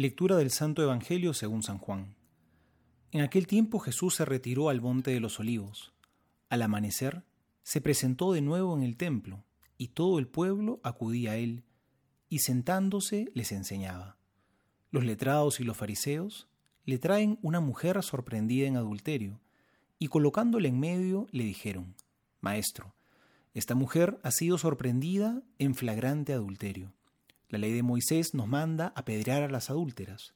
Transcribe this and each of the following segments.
Lectura del Santo Evangelio según San Juan. En aquel tiempo Jesús se retiró al monte de los olivos. Al amanecer, se presentó de nuevo en el templo, y todo el pueblo acudía a él, y sentándose les enseñaba. Los letrados y los fariseos le traen una mujer sorprendida en adulterio, y colocándola en medio le dijeron, Maestro, esta mujer ha sido sorprendida en flagrante adulterio. La ley de Moisés nos manda apedrear a las adúlteras.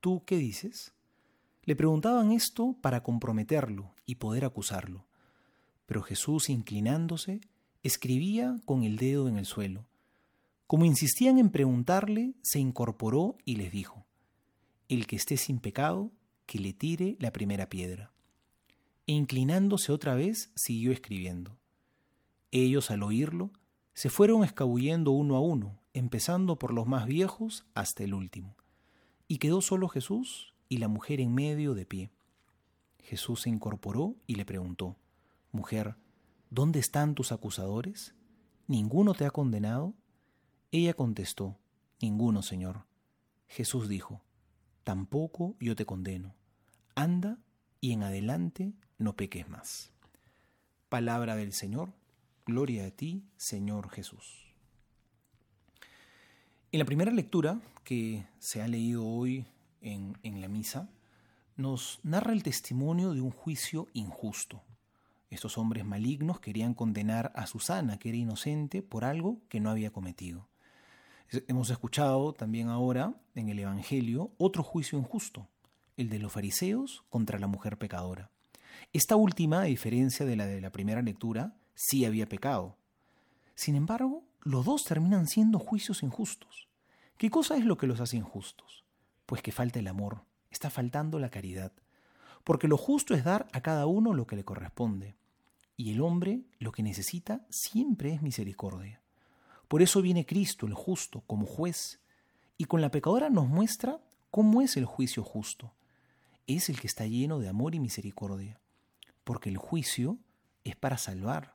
¿Tú qué dices? Le preguntaban esto para comprometerlo y poder acusarlo. Pero Jesús, inclinándose, escribía con el dedo en el suelo. Como insistían en preguntarle, se incorporó y les dijo, El que esté sin pecado, que le tire la primera piedra. E inclinándose otra vez, siguió escribiendo. Ellos, al oírlo, se fueron escabullendo uno a uno, empezando por los más viejos hasta el último. Y quedó solo Jesús y la mujer en medio de pie. Jesús se incorporó y le preguntó, Mujer, ¿dónde están tus acusadores? ¿Ninguno te ha condenado? Ella contestó, Ninguno, Señor. Jesús dijo, Tampoco yo te condeno. Anda y en adelante no peques más. Palabra del Señor. Gloria a ti, Señor Jesús. En la primera lectura que se ha leído hoy en, en, la misa, nos narra el testimonio de un juicio injusto. Estos hombres malignos querían condenar a Susana, que era inocente, por algo que no había cometido. Hemos escuchado también ahora en el Evangelio otro juicio injusto, el de los fariseos contra la mujer pecadora. Esta última, a diferencia de la de la primera lectura, sí había pecado. Sin embargo, los dos terminan siendo juicios injustos. ¿Qué cosa es lo que los hace injustos? Pues que falta el amor, está faltando la caridad. Porque lo justo es dar a cada uno lo que le corresponde. Y el hombre lo que necesita siempre es misericordia. Por eso viene Cristo, el justo, como juez, y con la pecadora nos muestra cómo es el juicio justo. Es el que está lleno de amor y misericordia. Porque el juicio es para salvar,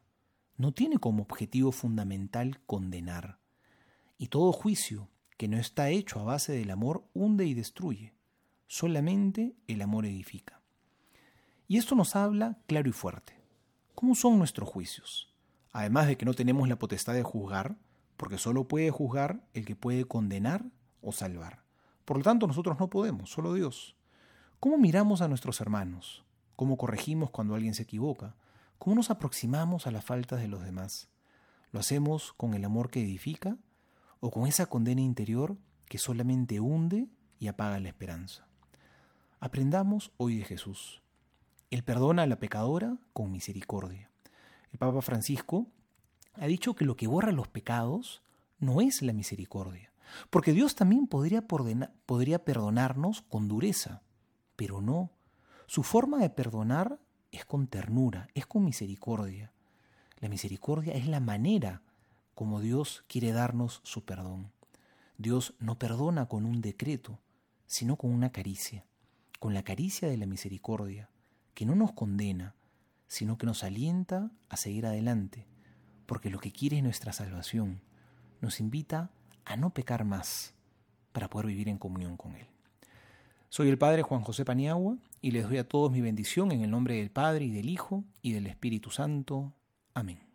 no tiene como objetivo fundamental condenar. Y todo juicio que no está hecho a base del amor hunde y destruye. Solamente el amor edifica. Y esto nos habla claro y fuerte. ¿Cómo son nuestros juicios? Además de que no tenemos la potestad de juzgar, porque solo puede juzgar el que puede condenar o salvar. Por lo tanto, nosotros no podemos, solo Dios. ¿Cómo miramos a nuestros hermanos? ¿Cómo corregimos cuando alguien se equivoca? ¿Cómo nos aproximamos a las faltas de los demás? ¿Lo hacemos con el amor que edifica o con esa condena interior que solamente hunde y apaga la esperanza? Aprendamos hoy de Jesús. Él perdona a la pecadora con misericordia. El Papa Francisco ha dicho que lo que borra los pecados no es la misericordia, porque Dios también podría, podría perdonarnos con dureza, pero no. Su forma de perdonar es con ternura, es con misericordia. La misericordia es la manera como Dios quiere darnos su perdón. Dios no perdona con un decreto, sino con una caricia, con la caricia de la misericordia, que no nos condena, sino que nos alienta a seguir adelante, porque lo que quiere es nuestra salvación. Nos invita a no pecar más para poder vivir en comunión con Él. Soy el Padre Juan José Paniagua y les doy a todos mi bendición en el nombre del Padre y del Hijo y del Espíritu Santo. Amén.